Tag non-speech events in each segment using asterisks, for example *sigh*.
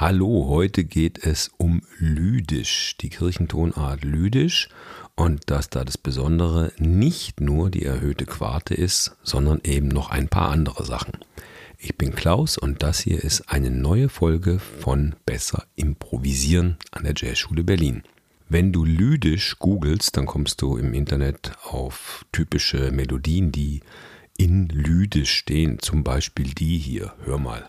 Hallo, heute geht es um Lydisch, die Kirchentonart Lydisch und dass da das Besondere nicht nur die erhöhte Quarte ist, sondern eben noch ein paar andere Sachen. Ich bin Klaus und das hier ist eine neue Folge von Besser Improvisieren an der Jazzschule Berlin. Wenn du Lydisch googelst, dann kommst du im Internet auf typische Melodien, die in Lydisch stehen, zum Beispiel die hier. Hör mal.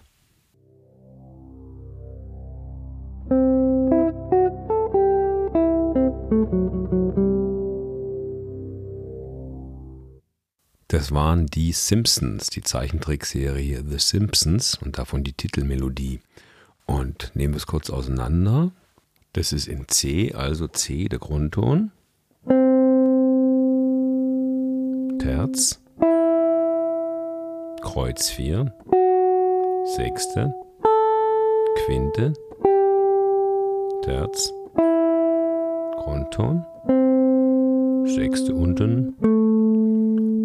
Das waren die Simpsons, die Zeichentrickserie The Simpsons und davon die Titelmelodie. Und nehmen wir es kurz auseinander. Das ist in C, also C der Grundton. Terz. Kreuz 4. Sechste. Quinte. Terz. Grundton. Sechste unten.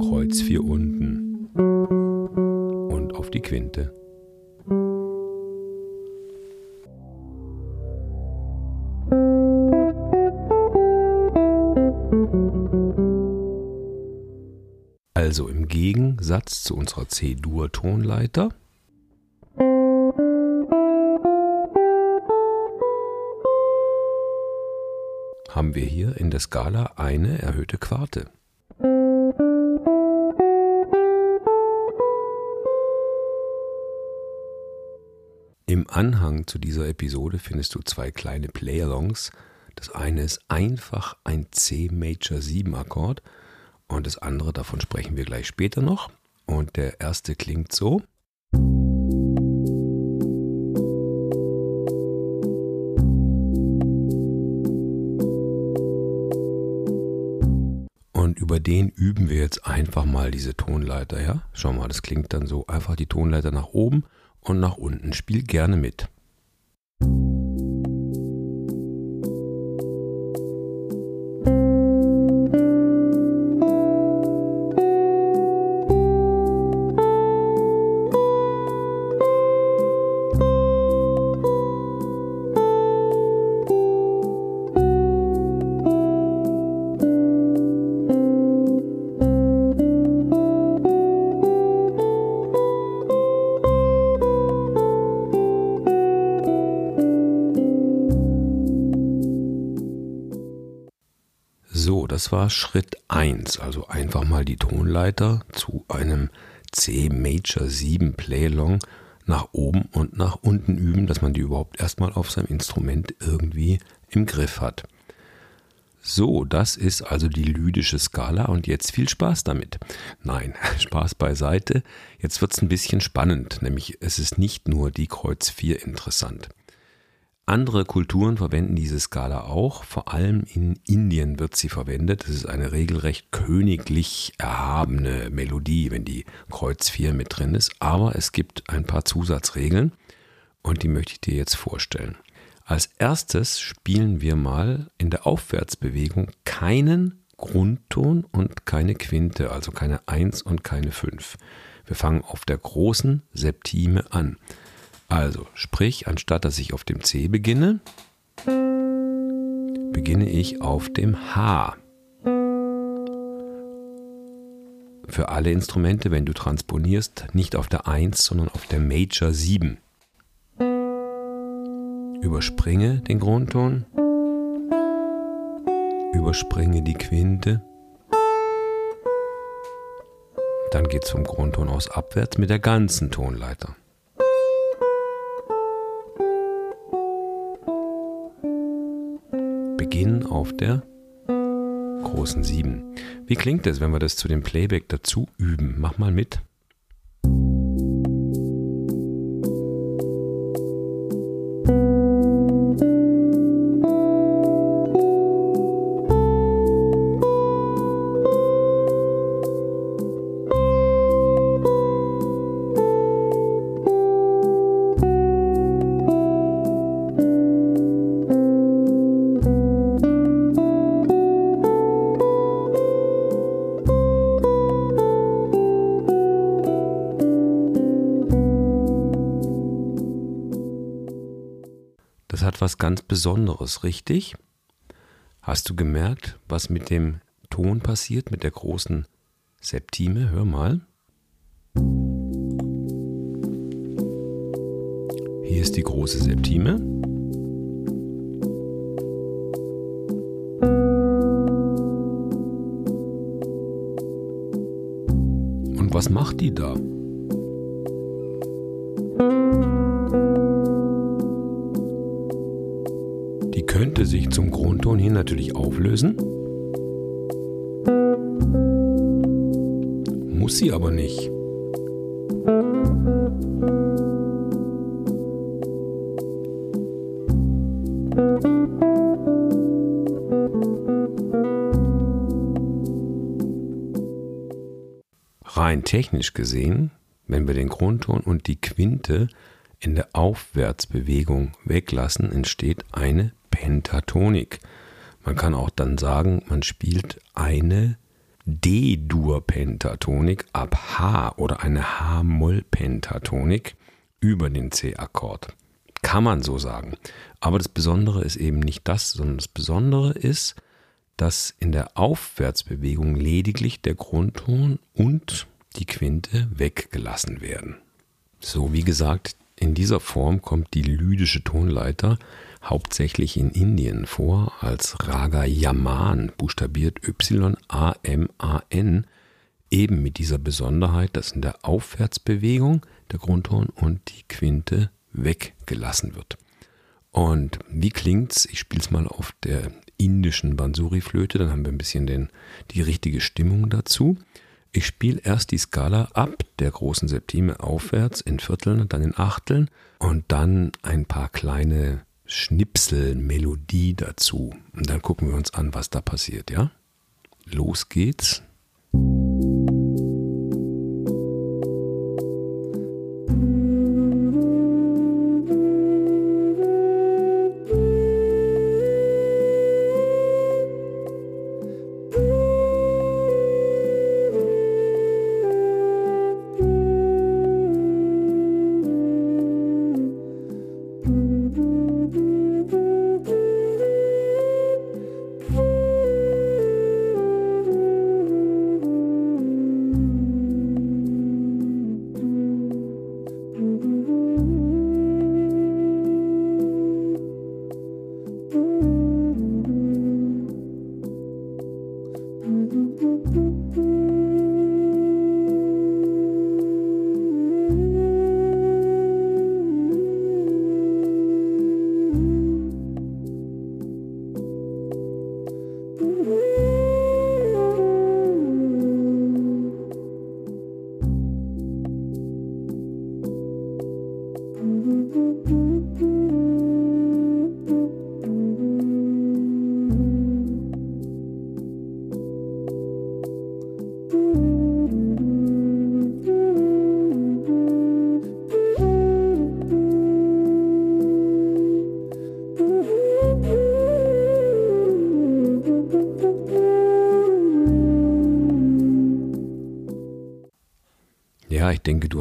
Kreuz 4 unten. Und auf die Quinte. Also im Gegensatz zu unserer C-Dur-Tonleiter haben wir hier in der Skala eine erhöhte Quarte. Anhang zu dieser Episode findest du zwei kleine Playalongs. Das eine ist einfach ein C Major 7 Akkord und das andere, davon sprechen wir gleich später noch. Und der erste klingt so. Und über den üben wir jetzt einfach mal diese Tonleiter, ja? Schau mal, das klingt dann so. Einfach die Tonleiter nach oben und nach unten. Spiel gerne mit. War Schritt 1, also einfach mal die Tonleiter zu einem C Major 7 Playlong nach oben und nach unten üben, dass man die überhaupt erstmal auf seinem Instrument irgendwie im Griff hat. So, das ist also die lydische Skala und jetzt viel Spaß damit. Nein, *laughs* Spaß beiseite. Jetzt wird es ein bisschen spannend, nämlich es ist nicht nur die Kreuz 4 interessant. Andere Kulturen verwenden diese Skala auch, vor allem in Indien wird sie verwendet. Das ist eine regelrecht königlich erhabene Melodie, wenn die Kreuz 4 mit drin ist. Aber es gibt ein paar Zusatzregeln und die möchte ich dir jetzt vorstellen. Als erstes spielen wir mal in der Aufwärtsbewegung keinen Grundton und keine Quinte, also keine 1 und keine 5. Wir fangen auf der großen Septime an. Also, sprich, anstatt dass ich auf dem C beginne, beginne ich auf dem H. Für alle Instrumente, wenn du transponierst, nicht auf der 1, sondern auf der Major 7. Überspringe den Grundton, überspringe die Quinte, dann geht es vom Grundton aus abwärts mit der ganzen Tonleiter. Beginn auf der großen 7. Wie klingt es, wenn wir das zu dem Playback dazu üben? Mach mal mit. Das hat was ganz Besonderes, richtig? Hast du gemerkt, was mit dem Ton passiert, mit der großen Septime? Hör mal. Hier ist die große Septime. Und was macht die da? Grundton hin natürlich auflösen. Muss sie aber nicht. Rein technisch gesehen, wenn wir den Grundton und die Quinte in der Aufwärtsbewegung weglassen, entsteht eine Pentatonik. Man kann auch dann sagen, man spielt eine D-Dur-Pentatonik ab H oder eine H-Moll-Pentatonik über den C-Akkord. Kann man so sagen. Aber das Besondere ist eben nicht das, sondern das Besondere ist, dass in der Aufwärtsbewegung lediglich der Grundton und die Quinte weggelassen werden. So, wie gesagt, in dieser Form kommt die lydische Tonleiter hauptsächlich in Indien vor als Raga Yaman, buchstabiert Y-A-M-A-N, eben mit dieser Besonderheit, dass in der Aufwärtsbewegung der Grundton und die Quinte weggelassen wird. Und wie klingt's? Ich spiele es mal auf der indischen Bansuri-Flöte, dann haben wir ein bisschen den, die richtige Stimmung dazu. Ich spiele erst die Skala ab der großen Septime aufwärts in Vierteln, dann in Achteln und dann ein paar kleine Schnipsel, Melodie dazu. Und dann gucken wir uns an, was da passiert, ja? Los geht's.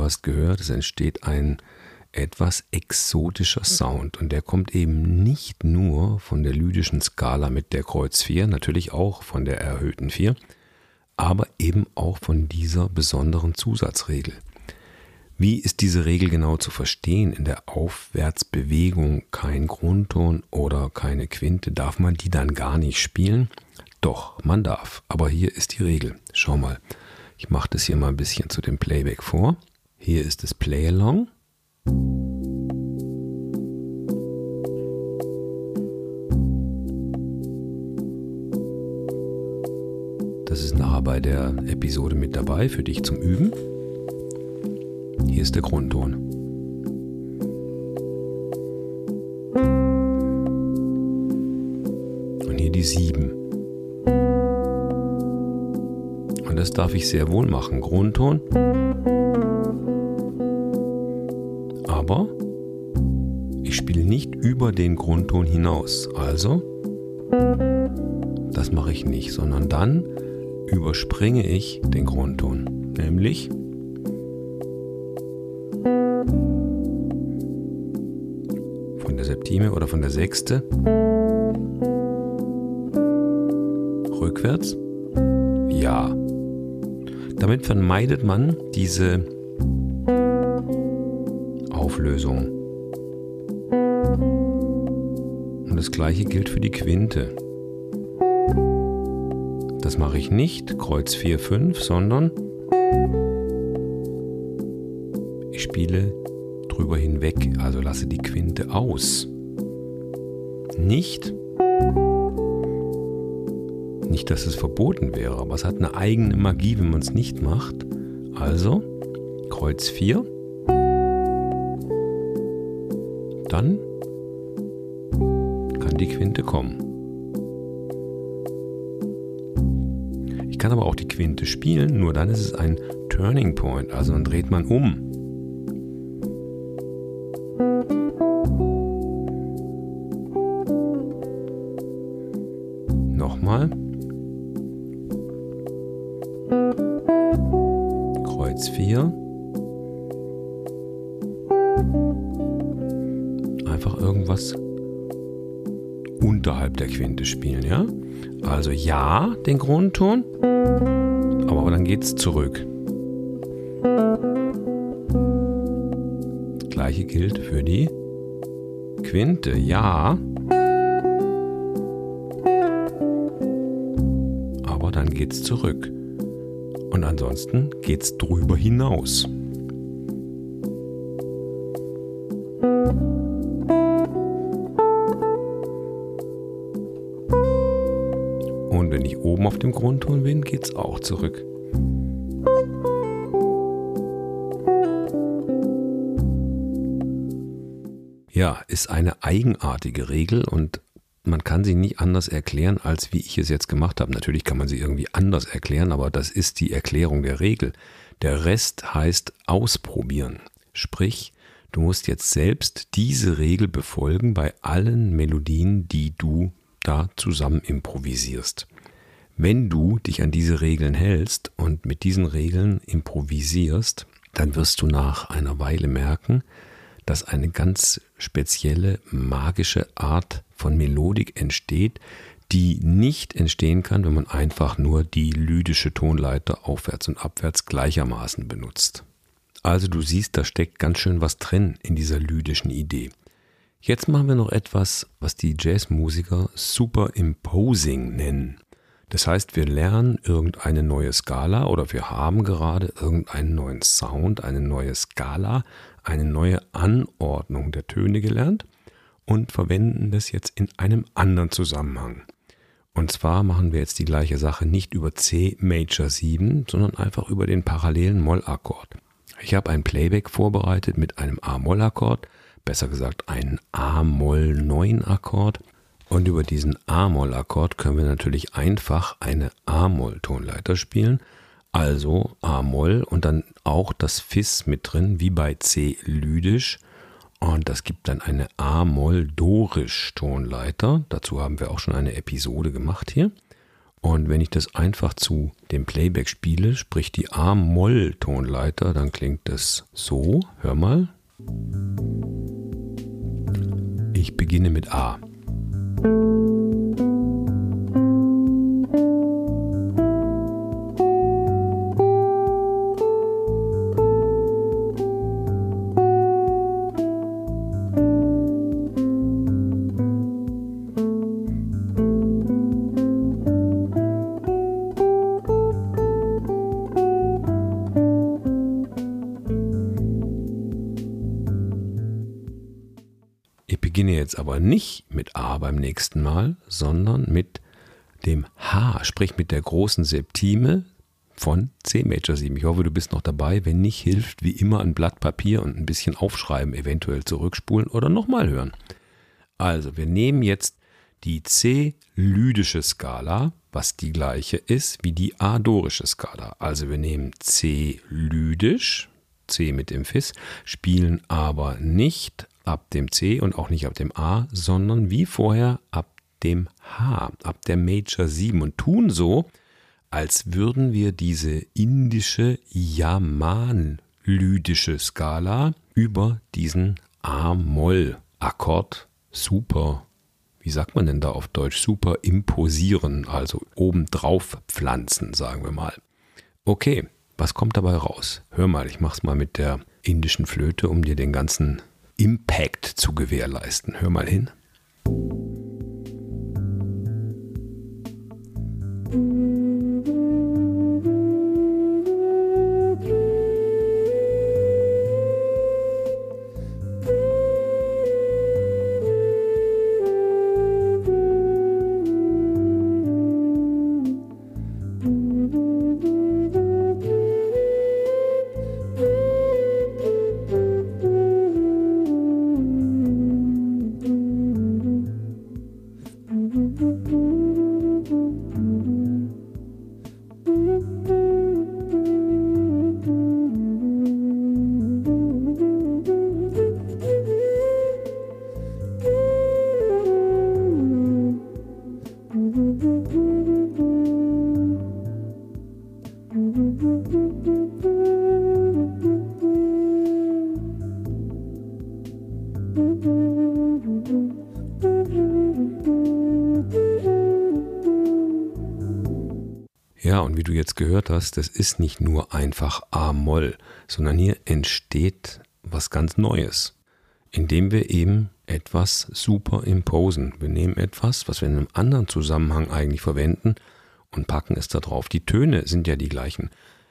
Hast gehört, es entsteht ein etwas exotischer Sound und der kommt eben nicht nur von der lydischen Skala mit der Kreuz 4, natürlich auch von der erhöhten 4, aber eben auch von dieser besonderen Zusatzregel. Wie ist diese Regel genau zu verstehen? In der Aufwärtsbewegung kein Grundton oder keine Quinte, darf man die dann gar nicht spielen? Doch, man darf, aber hier ist die Regel. Schau mal. Ich mache das hier mal ein bisschen zu dem Playback vor. Hier ist das Play-Along. Das ist nachher bei der Episode mit dabei für dich zum Üben. Hier ist der Grundton. Und hier die 7. Und das darf ich sehr wohl machen. Grundton. Aber ich spiele nicht über den Grundton hinaus. Also, das mache ich nicht, sondern dann überspringe ich den Grundton. Nämlich von von der Septime oder von der Sechste. Rückwärts? Ja. Damit vermeidet man diese Auflösung. Und das gleiche gilt für die Quinte. Das mache ich nicht, Kreuz 4, 5, sondern ich spiele drüber hinweg, also lasse die Quinte aus. Nicht, nicht, dass es verboten wäre, aber es hat eine eigene Magie, wenn man es nicht macht. Also Kreuz 4, dann kann die Quinte kommen. Ich kann aber auch die Quinte spielen, nur dann ist es ein Turning Point, also dann dreht man um. Nochmal. Kreuz 4. Irgendwas unterhalb der Quinte spielen, ja? Also ja, den Grundton, aber dann geht es zurück. Das gleiche gilt für die Quinte, ja. Aber dann geht es zurück. Und ansonsten geht es drüber hinaus. Und wenn ich oben auf dem Grundton bin, geht es auch zurück. Ja, ist eine eigenartige Regel und man kann sie nicht anders erklären, als wie ich es jetzt gemacht habe. Natürlich kann man sie irgendwie anders erklären, aber das ist die Erklärung der Regel. Der Rest heißt ausprobieren. Sprich, du musst jetzt selbst diese Regel befolgen bei allen Melodien, die du da zusammen improvisierst. Wenn du dich an diese Regeln hältst und mit diesen Regeln improvisierst, dann wirst du nach einer Weile merken, dass eine ganz spezielle magische Art von Melodik entsteht, die nicht entstehen kann, wenn man einfach nur die lydische Tonleiter aufwärts und abwärts gleichermaßen benutzt. Also du siehst, da steckt ganz schön was drin in dieser lydischen Idee. Jetzt machen wir noch etwas, was die Jazzmusiker Superimposing nennen. Das heißt, wir lernen irgendeine neue Skala oder wir haben gerade irgendeinen neuen Sound, eine neue Skala, eine neue Anordnung der Töne gelernt und verwenden das jetzt in einem anderen Zusammenhang. Und zwar machen wir jetzt die gleiche Sache nicht über C Major 7, sondern einfach über den parallelen Mollakkord. Ich habe ein Playback vorbereitet mit einem A-Moll-Akkord, besser gesagt einen A-Moll-9-Akkord. Und über diesen A-Moll-Akkord können wir natürlich einfach eine A-Moll-Tonleiter spielen also A-Moll und dann auch das Fis mit drin, wie bei C lydisch. Und das gibt dann eine A-Moll-Dorisch-Tonleiter. Dazu haben wir auch schon eine Episode gemacht hier. Und wenn ich das einfach zu dem Playback spiele, sprich die A-Moll-Tonleiter, dann klingt es so. Hör mal. Ich beginne mit A. aber nicht mit A beim nächsten Mal, sondern mit dem H, sprich mit der großen Septime von C Major 7. Ich hoffe, du bist noch dabei. Wenn nicht, hilft wie immer ein Blatt Papier und ein bisschen aufschreiben, eventuell zurückspulen oder nochmal hören. Also, wir nehmen jetzt die C-lydische Skala, was die gleiche ist wie die A-dorische Skala. Also wir nehmen C-lydisch, C mit dem Fis, spielen aber nicht ab dem C und auch nicht ab dem A, sondern wie vorher ab dem H, ab der Major 7 und tun so, als würden wir diese indische Yaman-lydische Skala über diesen A-Moll Akkord super, wie sagt man denn da auf Deutsch, super imposieren, also obendrauf pflanzen, sagen wir mal. Okay, was kommt dabei raus? Hör mal, ich mach's mal mit der indischen Flöte, um dir den ganzen Impact zu gewährleisten. Hör mal hin. Ja, und wie du jetzt gehört hast, das ist nicht nur einfach A-Moll, sondern hier entsteht was ganz Neues, indem wir eben etwas superimposen. Wir nehmen etwas, was wir in einem anderen Zusammenhang eigentlich verwenden und packen es da drauf. Die Töne sind ja die gleichen.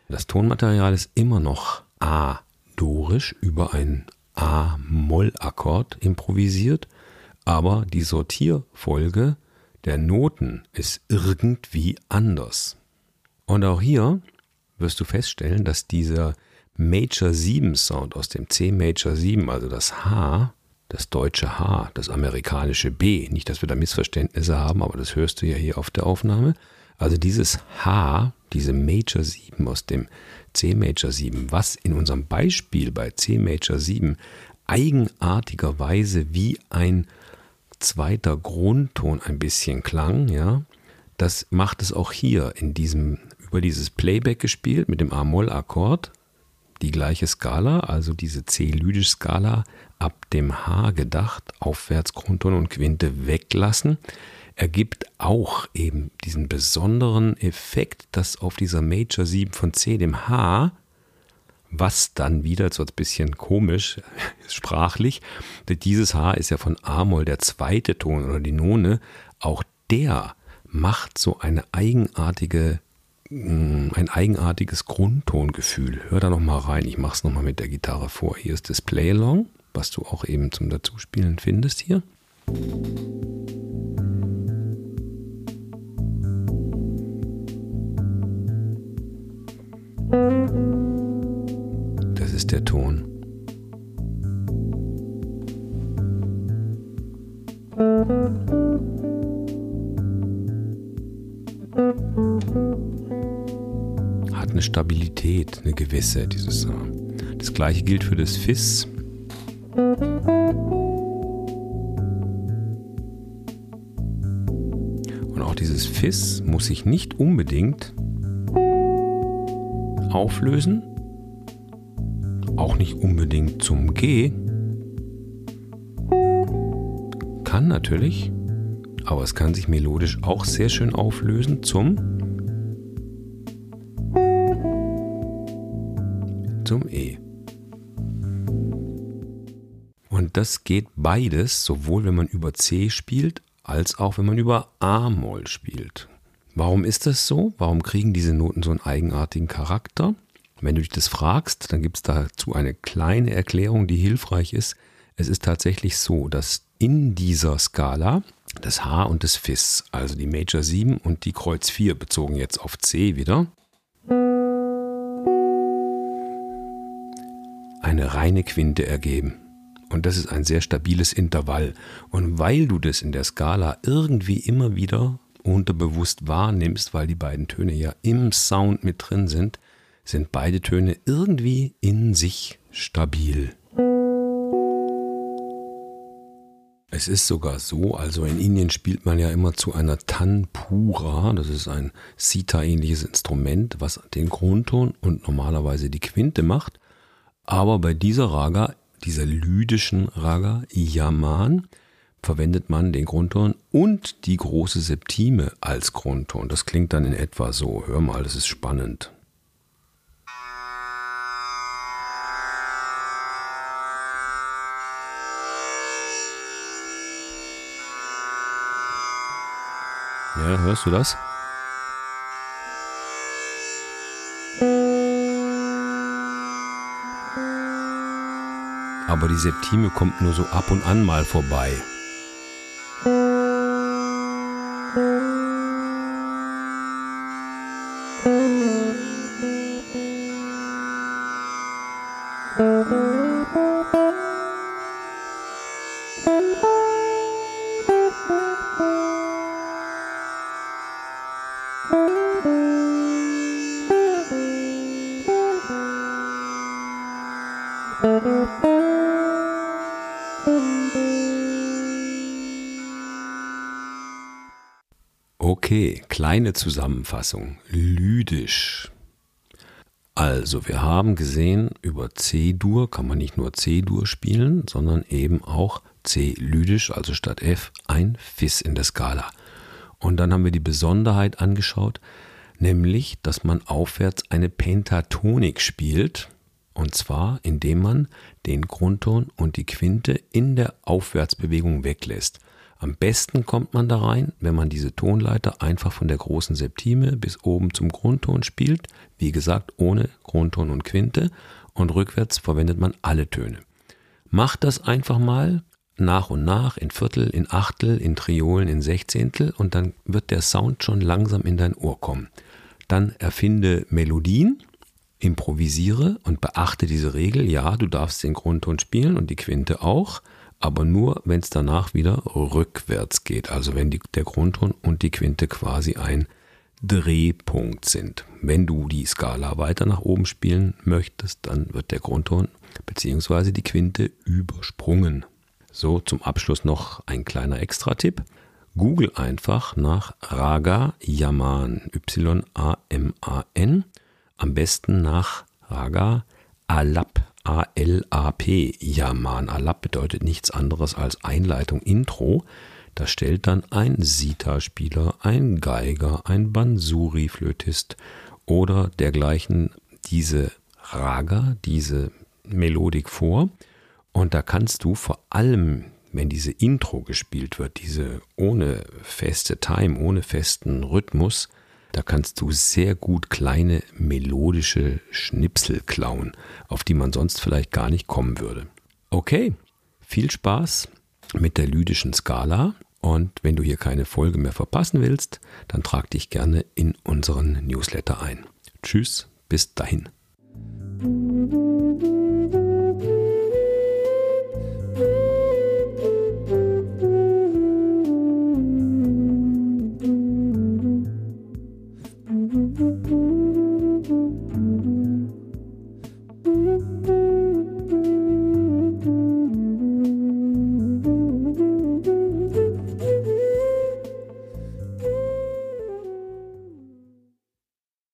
Das Tonmaterial ist immer noch A-dorisch über einen A-Moll-Akkord improvisiert, aber die Sortierfolge der Noten ist irgendwie anders. Und auch hier wirst du feststellen, dass dieser Major 7 Sound aus dem C Major 7, also das H, das deutsche H, das amerikanische B, nicht, dass wir da Missverständnisse haben, aber das hörst du ja hier auf der Aufnahme. Also dieses H, diese Major 7 aus dem C Major 7, was in unserem Beispiel bei C Major 7 eigenartigerweise wie ein zweiter Grundton ein bisschen klang, ja, das macht es auch hier in diesem über dieses Playback gespielt mit dem A-Moll-Akkord, die gleiche Skala, also diese C-Lydisch-Skala ab dem H gedacht, aufwärts Grundton und Quinte weglassen, ergibt auch eben diesen besonderen Effekt, dass auf dieser Major 7 von C, dem H, was dann wieder, so ein bisschen komisch, *laughs* sprachlich, dieses H ist ja von A-Moll der zweite Ton oder die None, auch der macht so eine eigenartige Mm, ein eigenartiges Grundtongefühl. Hör da noch mal rein. Ich mache es noch mit der Gitarre vor. Hier ist das Play-Along, was du auch eben zum Dazuspielen findest hier. Das ist der Ton. eine Stabilität, eine gewisse, dieses. Äh, das gleiche gilt für das Fis. Und auch dieses Fis muss sich nicht unbedingt auflösen, auch nicht unbedingt zum G. Kann natürlich, aber es kann sich melodisch auch sehr schön auflösen zum zum E. Und das geht beides, sowohl wenn man über C spielt, als auch wenn man über A-Moll spielt. Warum ist das so? Warum kriegen diese Noten so einen eigenartigen Charakter? Wenn du dich das fragst, dann gibt es dazu eine kleine Erklärung, die hilfreich ist. Es ist tatsächlich so, dass in dieser Skala das H und das Fis, also die Major 7 und die Kreuz 4 bezogen jetzt auf C wieder, eine reine Quinte ergeben. Und das ist ein sehr stabiles Intervall. Und weil du das in der Skala irgendwie immer wieder unterbewusst wahrnimmst, weil die beiden Töne ja im Sound mit drin sind, sind beide Töne irgendwie in sich stabil. Es ist sogar so, also in Indien spielt man ja immer zu einer Tanpura, das ist ein Sita-ähnliches Instrument, was den Grundton und normalerweise die Quinte macht. Aber bei dieser Raga, dieser lydischen Raga Yaman verwendet man den Grundton und die große Septime als Grundton. Das klingt dann in etwa so. Hör mal, das ist spannend. Ja, hörst du das? Aber die Septime kommt nur so ab und an mal vorbei. Okay, kleine Zusammenfassung. Lydisch. Also, wir haben gesehen, über C-Dur kann man nicht nur C-Dur spielen, sondern eben auch C-Lydisch, also statt F ein Fis in der Skala. Und dann haben wir die Besonderheit angeschaut, nämlich, dass man aufwärts eine Pentatonik spielt, und zwar indem man den Grundton und die Quinte in der Aufwärtsbewegung weglässt. Am besten kommt man da rein, wenn man diese Tonleiter einfach von der großen Septime bis oben zum Grundton spielt. Wie gesagt, ohne Grundton und Quinte. Und rückwärts verwendet man alle Töne. Macht das einfach mal nach und nach in Viertel, in Achtel, in Triolen, in Sechzehntel und dann wird der Sound schon langsam in dein Ohr kommen. Dann erfinde Melodien, improvisiere und beachte diese Regel. Ja, du darfst den Grundton spielen und die Quinte auch aber nur, wenn es danach wieder rückwärts geht. Also wenn die, der Grundton und die Quinte quasi ein Drehpunkt sind. Wenn du die Skala weiter nach oben spielen möchtest, dann wird der Grundton bzw. die Quinte übersprungen. So, zum Abschluss noch ein kleiner Extra-Tipp. Google einfach nach Raga Yaman, Y-A-M-A-N, am besten nach Raga Alap, A-L-A-P, Yaman. Alap bedeutet nichts anderes als Einleitung, Intro. Da stellt dann ein Sita-Spieler, ein Geiger, ein Bansuri-Flötist oder dergleichen diese Raga, diese Melodik vor. Und da kannst du vor allem, wenn diese Intro gespielt wird, diese ohne feste Time, ohne festen Rhythmus, da kannst du sehr gut kleine melodische Schnipsel klauen, auf die man sonst vielleicht gar nicht kommen würde. Okay, viel Spaß mit der lydischen Skala. Und wenn du hier keine Folge mehr verpassen willst, dann trag dich gerne in unseren Newsletter ein. Tschüss, bis dahin.